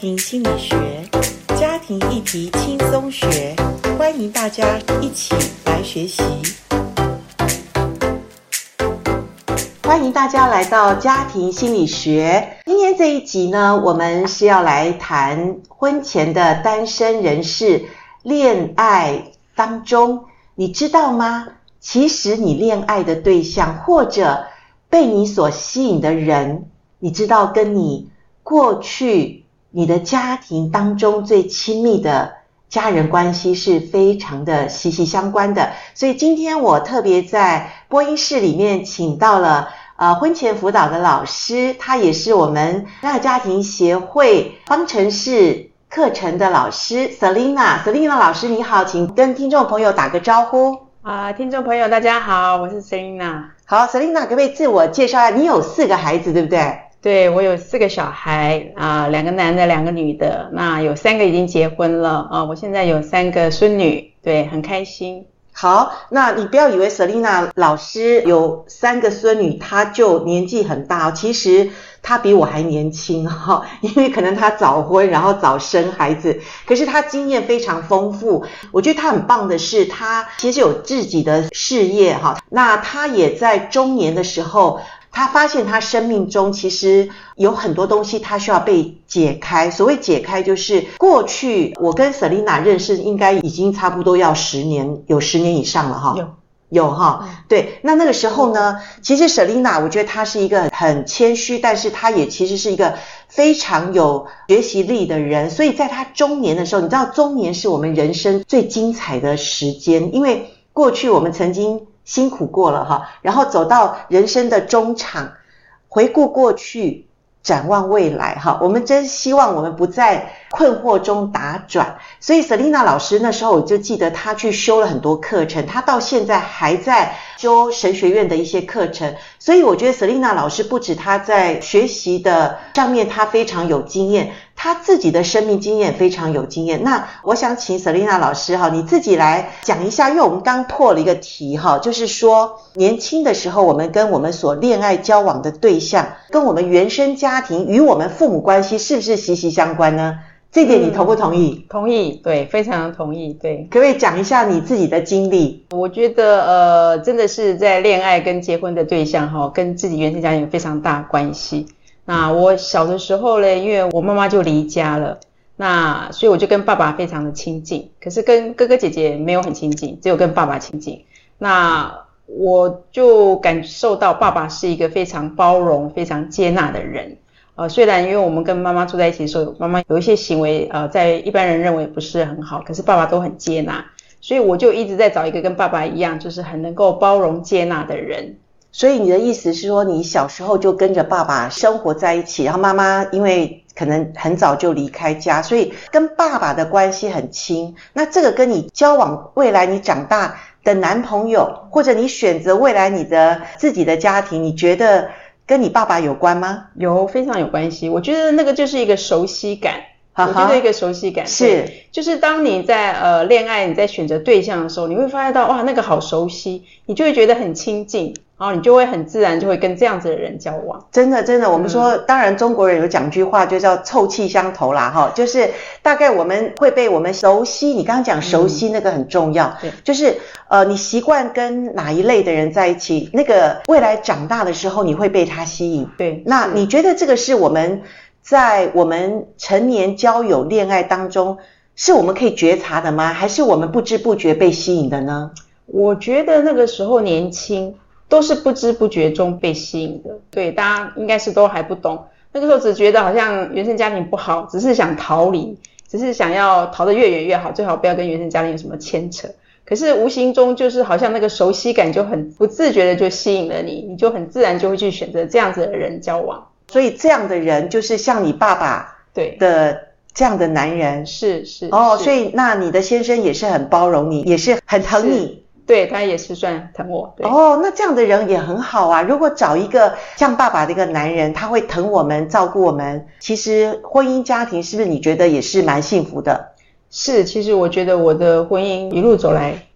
庭心理学，家庭议题轻松学，欢迎大家一起来学习。欢迎大家来到家庭心理学。今天这一集呢，我们是要来谈婚前的单身人士恋爱当中，你知道吗？其实你恋爱的对象或者被你所吸引的人，你知道跟你过去你的家庭当中最亲密的家人关系是非常的息息相关的。所以今天我特别在播音室里面请到了呃婚前辅导的老师，他也是我们真爱家庭协会方程式课程的老师 Selina。Selina 老师你好，请跟听众朋友打个招呼。啊，听众朋友，大家好，我是 Selina。好，Selina，可不可以自我介绍一下？你有四个孩子，对不对？对，我有四个小孩啊，两个男的，两个女的。那有三个已经结婚了啊，我现在有三个孙女，对，很开心。好，那你不要以为 Selina 老师有三个孙女，她就年纪很大，其实。她比我还年轻哈，因为可能她早婚，然后早生孩子，可是她经验非常丰富。我觉得她很棒的是，她其实有自己的事业哈。那她也在中年的时候，他发现他生命中其实有很多东西他需要被解开。所谓解开，就是过去我跟 Selina 认识，应该已经差不多要十年，有十年以上了哈。有。有哈，对，那那个时候呢，其实 Selina 我觉得她是一个很谦虚，但是她也其实是一个非常有学习力的人。所以在她中年的时候，你知道中年是我们人生最精彩的时间，因为过去我们曾经辛苦过了哈，然后走到人生的中场，回顾过去。展望未来，哈，我们真希望我们不在困惑中打转。所以，Selina 老师那时候我就记得她去修了很多课程，她到现在还在修神学院的一些课程。所以，我觉得 Selina 老师不止她在学习的上面，她非常有经验。他自己的生命经验非常有经验，那我想请 Selina 老师哈，你自己来讲一下，因为我们刚破了一个题哈，就是说年轻的时候我们跟我们所恋爱交往的对象，跟我们原生家庭与我们父母关系是不是息息相关呢？这点你同不同意？嗯，同意，对，非常同意，对。可不可以讲一下你自己的经历？我觉得呃，真的是在恋爱跟结婚的对象哈，跟自己原生家庭有非常大关系。那我小的时候呢，因为我妈妈就离家了，那所以我就跟爸爸非常的亲近，可是跟哥哥姐姐没有很亲近，只有跟爸爸亲近。那我就感受到爸爸是一个非常包容、非常接纳的人。呃，虽然因为我们跟妈妈住在一起的时候，妈妈有一些行为，呃，在一般人认为不是很好，可是爸爸都很接纳，所以我就一直在找一个跟爸爸一样，就是很能够包容接纳的人。所以你的意思是说，你小时候就跟着爸爸生活在一起，然后妈妈因为可能很早就离开家，所以跟爸爸的关系很亲。那这个跟你交往未来你长大的男朋友，或者你选择未来你的自己的家庭，你觉得跟你爸爸有关吗？有，非常有关系。我觉得那个就是一个熟悉感。我觉得一个熟悉感是，就是当你在呃恋爱，你在选择对象的时候，你会发现到哇，那个好熟悉，你就会觉得很亲近，然后你就会很自然就会跟这样子的人交往。真的，真的，我们说，当然中国人有讲句话，就叫臭气相投啦，哈，就是大概我们会被我们熟悉。你刚刚讲熟悉那个很重要，对，就是呃，你习惯跟哪一类的人在一起，那个未来长大的时候你会被他吸引。对，那你觉得这个是我们？在我们成年交友恋爱当中，是我们可以觉察的吗？还是我们不知不觉被吸引的呢？我觉得那个时候年轻，都是不知不觉中被吸引的。对，大家应该是都还不懂，那个时候只觉得好像原生家庭不好，只是想逃离，只是想要逃得越远越好，最好不要跟原生家庭有什么牵扯。可是无形中就是好像那个熟悉感就很不自觉的就吸引了你，你就很自然就会去选择这样子的人交往。所以这样的人就是像你爸爸对的这样的男人，是是哦，所以那你的先生也是很包容你，也是很疼你，对，他也是算疼我。对哦，那这样的人也很好啊。如果找一个像爸爸的一个男人，他会疼我们、照顾我们，其实婚姻家庭是不是你觉得也是蛮幸福的？是，其实我觉得我的婚姻一路走来，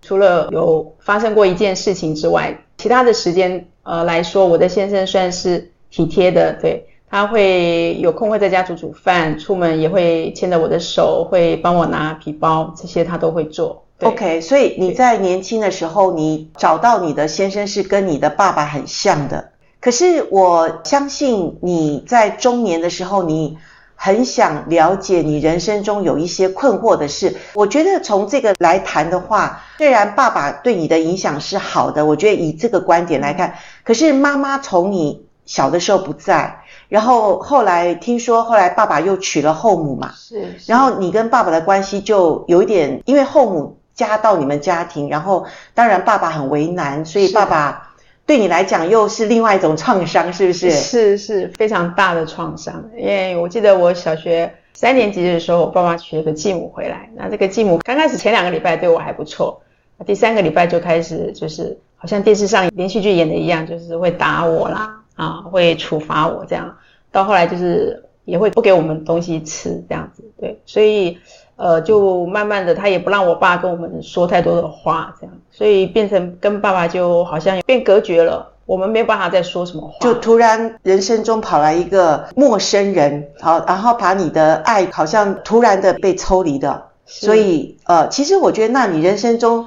除了有发生过一件事情之外，其他的时间呃来说，我的先生算是。体贴的，对，他会有空会在家煮煮饭，出门也会牵着我的手，会帮我拿皮包，这些他都会做。OK，所以你在年轻的时候，你找到你的先生是跟你的爸爸很像的。可是我相信你在中年的时候，你很想了解你人生中有一些困惑的事。我觉得从这个来谈的话，虽然爸爸对你的影响是好的，我觉得以这个观点来看，可是妈妈从你小的时候不在。然后后来听说，后来爸爸又娶了后母嘛，是，是。然后你跟爸爸的关系就有一点，因为后母加到你们家庭，然后当然爸爸很为难，所以爸爸对你来讲又是另外一种创伤，是不是？是是非常大的创伤。因为我记得我小学三年级的时候，我爸爸娶了个继母回来，那这个继母刚开始前两个礼拜对我还不错，第三个礼拜就开始就是好像电视上连续剧演的一样，就是会打我啦。啊，会处罚我这样，到后来就是也会不给我们东西吃这样子，对，所以呃，就慢慢的他也不让我爸跟我们说太多的话，这样，所以变成跟爸爸就好像变隔绝了，我们没有办法再说什么话，就突然人生中跑来一个陌生人，好，然后把你的爱好像突然的被抽离的，所以呃，其实我觉得那你人生中。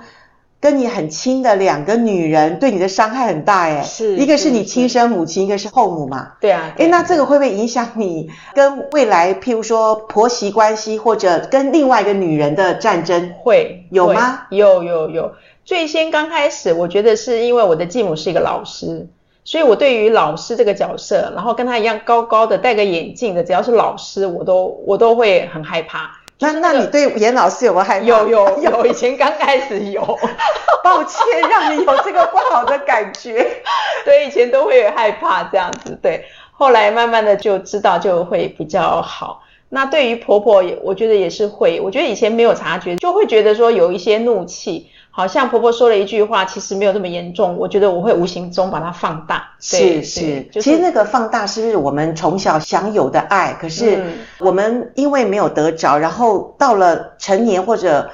跟你很亲的两个女人对你的伤害很大诶，是一个是你亲生母亲，一个是后母嘛。对啊。诶，那这个会不会影响你跟未来，譬如说婆媳关系，或者跟另外一个女人的战争？会有吗？有有有。最先刚开始，我觉得是因为我的继母是一个老师，所以我对于老师这个角色，然后跟她一样高高的戴个眼镜的，只要是老师，我都我都会很害怕。那那你对严老师有没有害怕？有有有，以前刚开始有，抱歉让你有这个不好的感觉。对，以前都会害怕这样子，对，后来慢慢的就知道就会比较好。那对于婆婆也，我觉得也是会，我觉得以前没有察觉，就会觉得说有一些怒气。好像婆婆说了一句话，其实没有这么严重。我觉得我会无形中把它放大。是是，就是、其实那个放大是不是我们从小享有的爱？可是我们因为没有得着，然后到了成年或者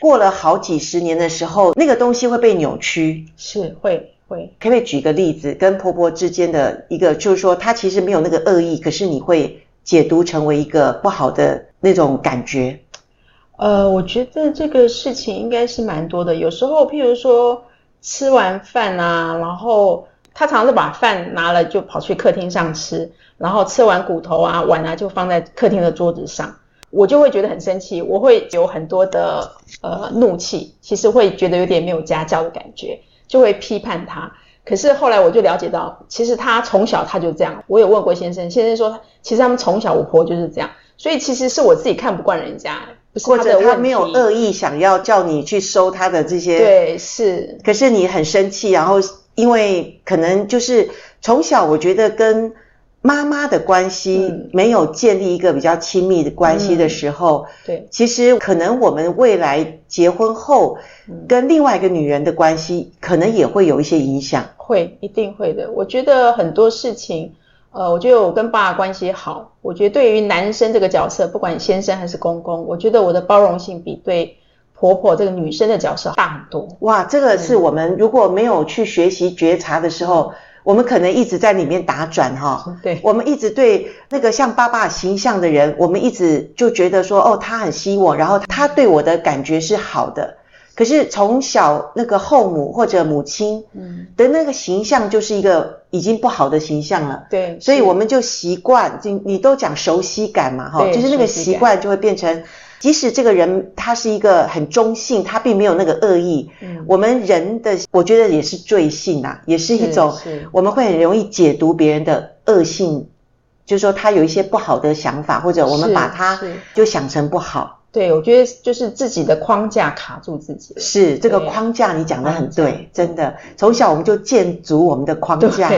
过了好几十年的时候，那个东西会被扭曲。是会会，可不可以举个例子，跟婆婆之间的一个，就是说她其实没有那个恶意，可是你会解读成为一个不好的那种感觉。呃，我觉得这个事情应该是蛮多的。有时候，譬如说吃完饭啊，然后他常常把饭拿了就跑去客厅上吃，然后吃完骨头啊、碗啊就放在客厅的桌子上，我就会觉得很生气，我会有很多的呃怒气，其实会觉得有点没有家教的感觉，就会批判他。可是后来我就了解到，其实他从小他就这样。我有问过先生，先生说，其实他们从小我婆就是这样，所以其实是我自己看不惯人家。或者他没有恶意想要叫你去收他的这些，对，是。可是你很生气，然后因为可能就是从小我觉得跟妈妈的关系没有建立一个比较亲密的关系的时候，嗯、对，其实可能我们未来结婚后跟另外一个女人的关系可能也会有一些影响，会，一定会的。我觉得很多事情。呃，我觉得我跟爸爸关系好。我觉得对于男生这个角色，不管先生还是公公，我觉得我的包容性比对婆婆这个女生的角色大很多。哇，这个是我们如果没有去学习觉察的时候，嗯、我们可能一直在里面打转哈、哦。对，我们一直对那个像爸爸形象的人，我们一直就觉得说，哦，他很吸我，然后他对我的感觉是好的。可是从小那个后母或者母亲的那个形象就是一个已经不好的形象了，对，所以我们就习惯，就你都讲熟悉感嘛，哈，就是那个习惯就会变成，即使这个人他是一个很中性，他并没有那个恶意，嗯，我们人的我觉得也是罪性啊，也是一种，我们会很容易解读别人的恶性，就是说他有一些不好的想法，或者我们把他就想成不好。对，我觉得就是自己的框架卡住自己。是，这个框架你讲的很对，真的。从小我们就建筑我们的框架。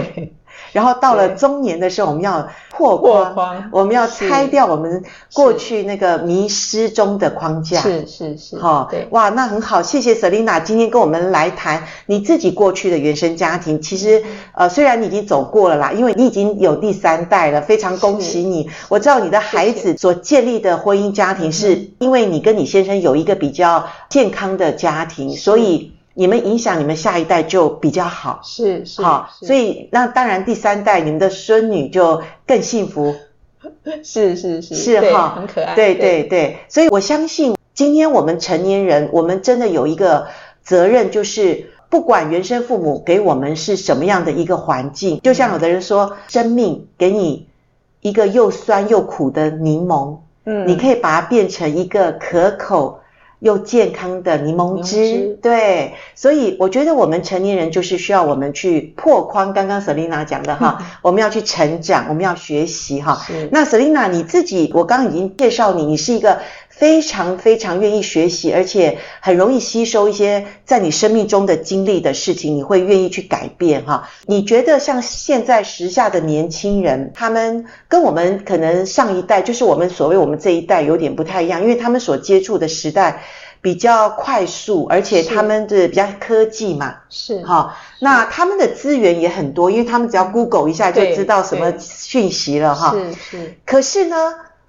然后到了中年的时候，我们要破框，框我们要拆掉我们过去那个迷失中的框架。是是是，好、哦，对，哇，那很好，谢谢 Selina 今天跟我们来谈你自己过去的原生家庭。其实，呃，虽然你已经走过了啦，因为你已经有第三代了，非常恭喜你。我知道你的孩子所建立的婚姻家庭，是因为你跟你先生有一个比较健康的家庭，所以。你们影响你们下一代就比较好。是是，好，所以那当然第三代你们的孙女就更幸福。是 是是，是哈，很可爱。对对对，所以我相信今天我们成年人，我们真的有一个责任，就是不管原生父母给我们是什么样的一个环境，就像有的人说，生命给你一个又酸又苦的柠檬，嗯，你可以把它变成一个可口又健康的柠檬汁，对，所以我觉得我们成年人就是需要我们去破框。刚刚 Selina 讲的哈，我们要去成长，我们要学习哈。那 Selina 你自己，我刚刚已经介绍你，你是一个。非常非常愿意学习，而且很容易吸收一些在你生命中的经历的事情，你会愿意去改变哈。你觉得像现在时下的年轻人，他们跟我们可能上一代，就是我们所谓我们这一代有点不太一样，因为他们所接触的时代比较快速，而且他们的比较科技嘛，是哈。那他们的资源也很多，因为他们只要 Google 一下就知道什么讯息了哈。是是。可是呢，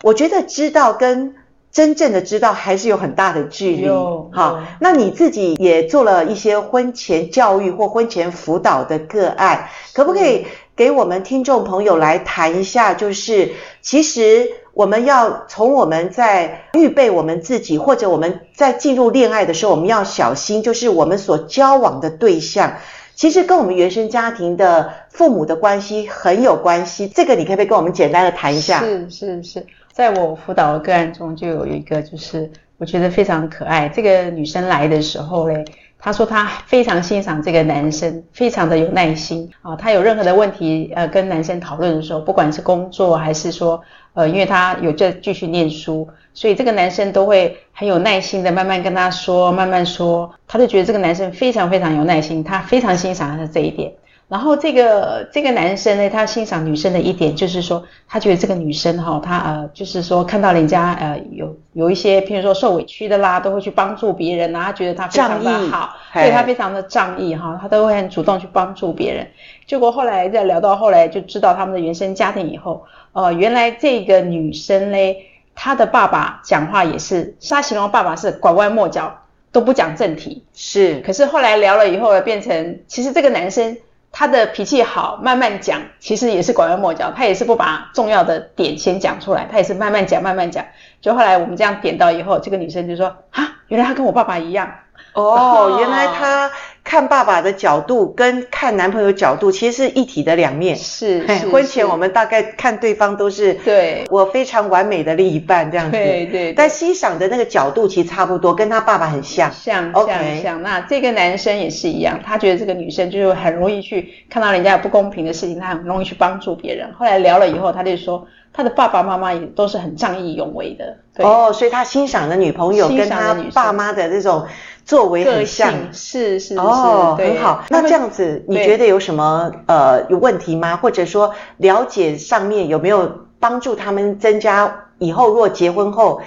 我觉得知道跟真正的知道还是有很大的距离，好，那你自己也做了一些婚前教育或婚前辅导的个案，可不可以给我们听众朋友来谈一下？就是其实我们要从我们在预备我们自己，或者我们在进入恋爱的时候，我们要小心，就是我们所交往的对象，其实跟我们原生家庭的父母的关系很有关系。这个你可不可以跟我们简单的谈一下？是是是。在我辅导的个案中，就有一个，就是我觉得非常可爱。这个女生来的时候嘞，她说她非常欣赏这个男生，非常的有耐心啊。她有任何的问题，呃，跟男生讨论的时候，不管是工作还是说，呃，因为她有在继续念书，所以这个男生都会很有耐心的慢慢跟她说，慢慢说。她就觉得这个男生非常非常有耐心，她非常欣赏他的这一点。然后这个这个男生呢，他欣赏女生的一点就是说，他觉得这个女生哈、哦，他呃，就是说看到人家呃有有一些，譬如说受委屈的啦，都会去帮助别人啊，他觉得他非常的好，对他非常的仗义哈，他都会很主动去帮助别人。结果后来再聊到后来，就知道他们的原生家庭以后，呃，原来这个女生嘞，她的爸爸讲话也是，他形容爸爸是拐弯抹角，都不讲正题。是，可是后来聊了以后，变成其实这个男生。他的脾气好，慢慢讲，其实也是拐弯抹角，他也是不把重要的点先讲出来，他也是慢慢讲，慢慢讲。就后来我们这样点到以后，这个女生就说：“啊，原来他跟我爸爸一样。”哦，原来他看爸爸的角度跟看男朋友角度其实是一体的两面。是，是，婚前我们大概看对方都是对我非常完美的另一半这样子。对对，对。但欣赏的那个角度其实差不多，跟他爸爸很像。像像像。那这个男生也是一样，他觉得这个女生就是很容易去看到人家有不公平的事情，他很容易去帮助别人。后来聊了以后，他就说他的爸爸妈妈也都是很仗义勇为的。对。哦，所以他欣赏的女朋友跟他爸妈的这种。作为很像，是是是哦，很好。那这样子，你觉得有什么呃有问题吗？或者说了解上面有没有帮助他们增加以后若结婚后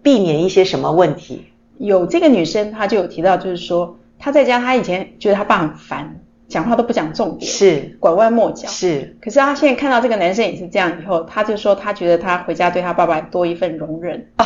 避免一些什么问题？有这个女生，她就有提到，就是说她在家，她以前觉得她爸很烦。讲话都不讲重点，是。拐弯抹角，是。可是他现在看到这个男生也是这样以后，他就说他觉得他回家对他爸爸多一份容忍，哦，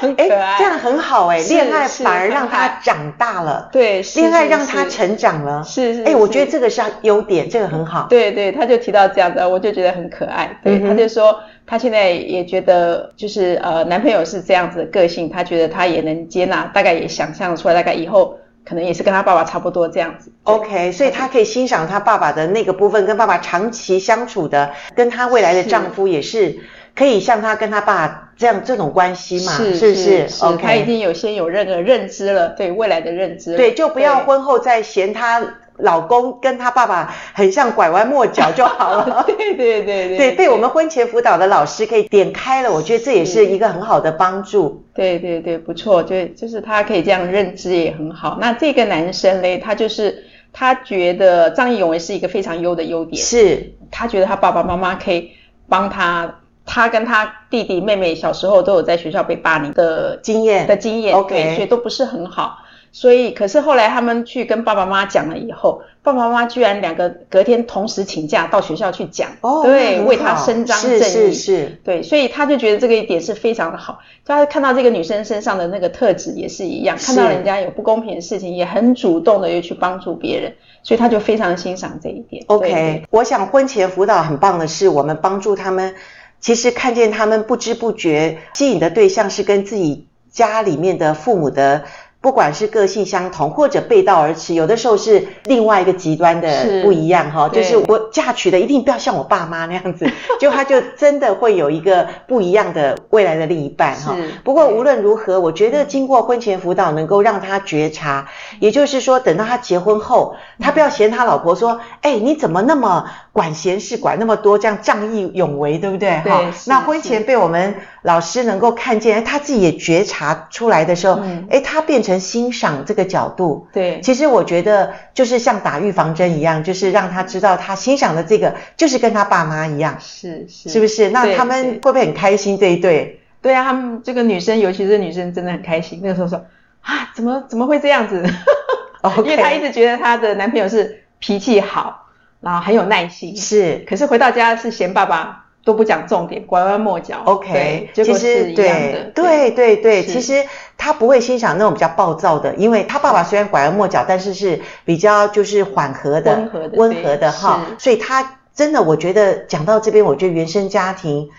很 可爱，这样很好哎，恋爱反而让他长大了，对，恋爱让他成长了，是是，哎，我觉得这个是优点，这个很好，对对，他就提到这样的，我就觉得很可爱，对，他就说他现在也觉得就是呃男朋友是这样子的个性，他觉得他也能接纳，大概也想象出来，大概以后。可能也是跟他爸爸差不多这样子，OK，所以他可以欣赏他爸爸的那个部分，跟爸爸长期相处的，跟他未来的丈夫也是可以像他跟他爸这样这种关系嘛，是是是，是，OK，他已经有先有认个认知了，对未来的认知，对，就不要婚后再嫌他。老公跟他爸爸很像，拐弯抹角就好了。对对对对，对，对被我们婚前辅导的老师可以点开了，我觉得这也是一个很好的帮助。对对对，不错，就就是他可以这样认知也很好。那这个男生嘞，他就是他觉得张义勇为是一个非常优的优点，是他觉得他爸爸妈妈可以帮他，他跟他弟弟妹妹小时候都有在学校被霸凌的经验的经验，OK，所以都不是很好。所以，可是后来他们去跟爸爸妈妈讲了以后，爸爸妈妈居然两个隔天同时请假到学校去讲，哦，对，为他伸张正义，是是是，对，所以他就觉得这个一点是非常的好。他看到这个女生身上的那个特质也是一样，看到人家有不公平的事情，也很主动的又去帮助别人，所以他就非常欣赏这一点。OK，我想婚前辅导很棒的是，我们帮助他们，其实看见他们不知不觉吸引的对象是跟自己家里面的父母的。不管是个性相同，或者背道而驰，有的时候是另外一个极端的不一样哈。就是我嫁娶的一定不要像我爸妈那样子，就他就真的会有一个不一样的未来的另一半哈。不过无论如何，我觉得经过婚前辅导，能够让他觉察，也就是说，等到他结婚后，他不要嫌他老婆说，哎，你怎么那么管闲事，管那么多，这样仗义勇为，对不对？哈。那婚前被我们老师能够看见，他自己也觉察出来的时候，哎，他变成。欣赏这个角度，对，其实我觉得就是像打预防针一样，就是让他知道他欣赏的这个就是跟他爸妈一样，是是，是不是？那他们会不会很开心这一对？对啊，他们这个女生，尤其是女生，真的很开心。那个时候说啊，怎么怎么会这样子. 因为她一直觉得她的男朋友是脾气好，然后很有耐心，是，可是回到家是嫌爸爸。都不讲重点，拐弯抹角。OK，其实对对对对，其实他不会欣赏那种比较暴躁的，因为他爸爸虽然拐弯抹角，但是是比较就是缓和的、温和的、温和的哈。所以他真的，我觉得讲到这边，我觉得原生家庭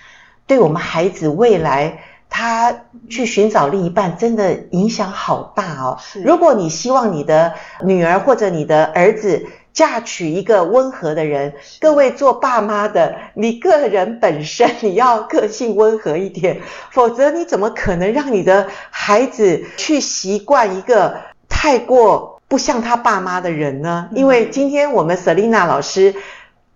对我们孩子未来他去寻找另一半，真的影响好大哦。如果你希望你的女儿或者你的儿子，嫁娶一个温和的人，各位做爸妈的，你个人本身你要个性温和一点，否则你怎么可能让你的孩子去习惯一个太过不像他爸妈的人呢？因为今天我们 Selina 老师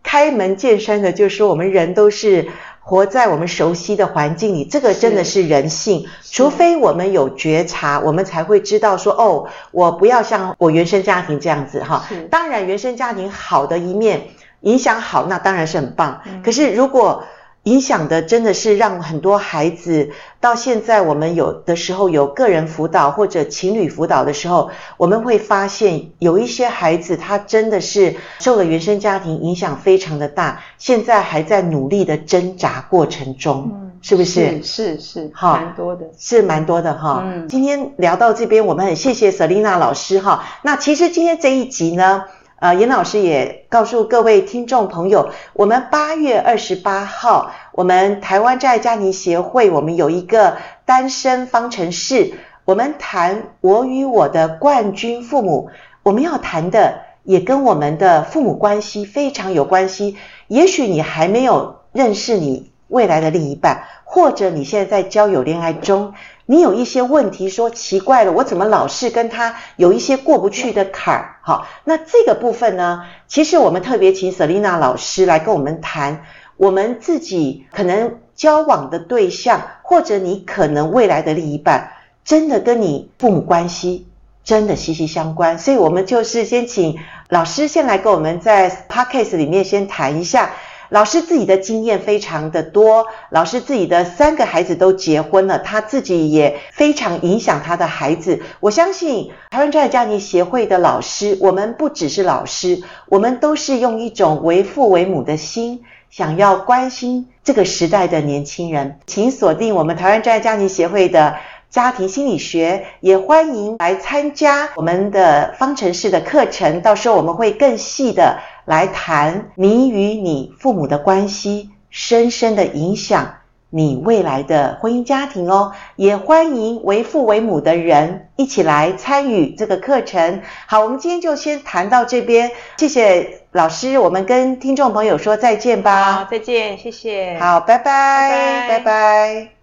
开门见山的就说，我们人都是。活在我们熟悉的环境里，这个真的是人性。除非我们有觉察，我们才会知道说，哦，我不要像我原生家庭这样子哈。当然，原生家庭好的一面，影响好，那当然是很棒。可是如果影响的真的是让很多孩子到现在，我们有的时候有个人辅导或者情侣辅导的时候，我们会发现有一些孩子他真的是受了原生家庭影响非常的大，现在还在努力的挣扎过程中，嗯，是不是？是是是，好，蛮多的，是蛮多的哈。嗯，今天聊到这边，我们很谢谢 Selina 老师哈。那其实今天这一集呢，呃，严老师也告诉各位听众朋友，我们八月二十八号，我们台湾在家庭协会，我们有一个单身方程式，我们谈我与我的冠军父母，我们要谈的也跟我们的父母关系非常有关系。也许你还没有认识你未来的另一半，或者你现在在交友恋爱中。你有一些问题说奇怪了，我怎么老是跟他有一些过不去的坎儿？好，那这个部分呢，其实我们特别请 Selena 老师来跟我们谈，我们自己可能交往的对象，或者你可能未来的另一半，真的跟你父母关系真的息息相关。所以我们就是先请老师先来跟我们在 Podcast 里面先谈一下。老师自己的经验非常的多，老师自己的三个孩子都结婚了，他自己也非常影响他的孩子。我相信台湾专业家庭协会的老师，我们不只是老师，我们都是用一种为父为母的心，想要关心这个时代的年轻人。请锁定我们台湾专业家庭协会的家庭心理学，也欢迎来参加我们的方程式的课程，到时候我们会更细的。来谈你与你父母的关系，深深的影响你未来的婚姻家庭哦。也欢迎为父为母的人一起来参与这个课程。好，我们今天就先谈到这边，谢谢老师，我们跟听众朋友说再见吧。好，再见，谢谢。好，拜拜，拜拜。拜拜。